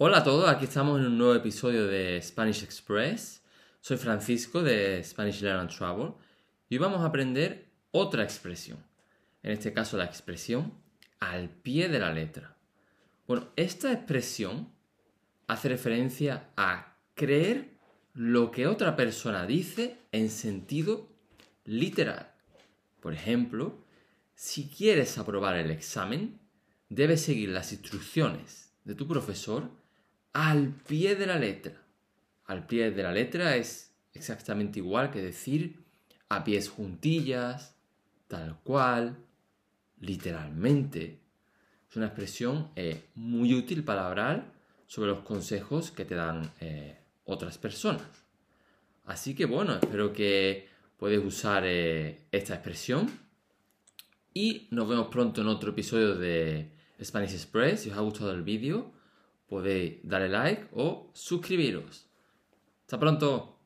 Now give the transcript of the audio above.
Hola a todos, aquí estamos en un nuevo episodio de Spanish Express. Soy Francisco de Spanish Learn and Travel y hoy vamos a aprender otra expresión. En este caso la expresión al pie de la letra. Bueno, esta expresión hace referencia a creer lo que otra persona dice en sentido literal. Por ejemplo, si quieres aprobar el examen, debes seguir las instrucciones de tu profesor al pie de la letra. Al pie de la letra es exactamente igual que decir a pies juntillas, tal cual, literalmente. Es una expresión eh, muy útil para hablar sobre los consejos que te dan eh, otras personas. Así que bueno, espero que puedes usar eh, esta expresión y nos vemos pronto en otro episodio de Spanish Express. Si os ha gustado el vídeo, podéis darle like o suscribiros. Hasta pronto.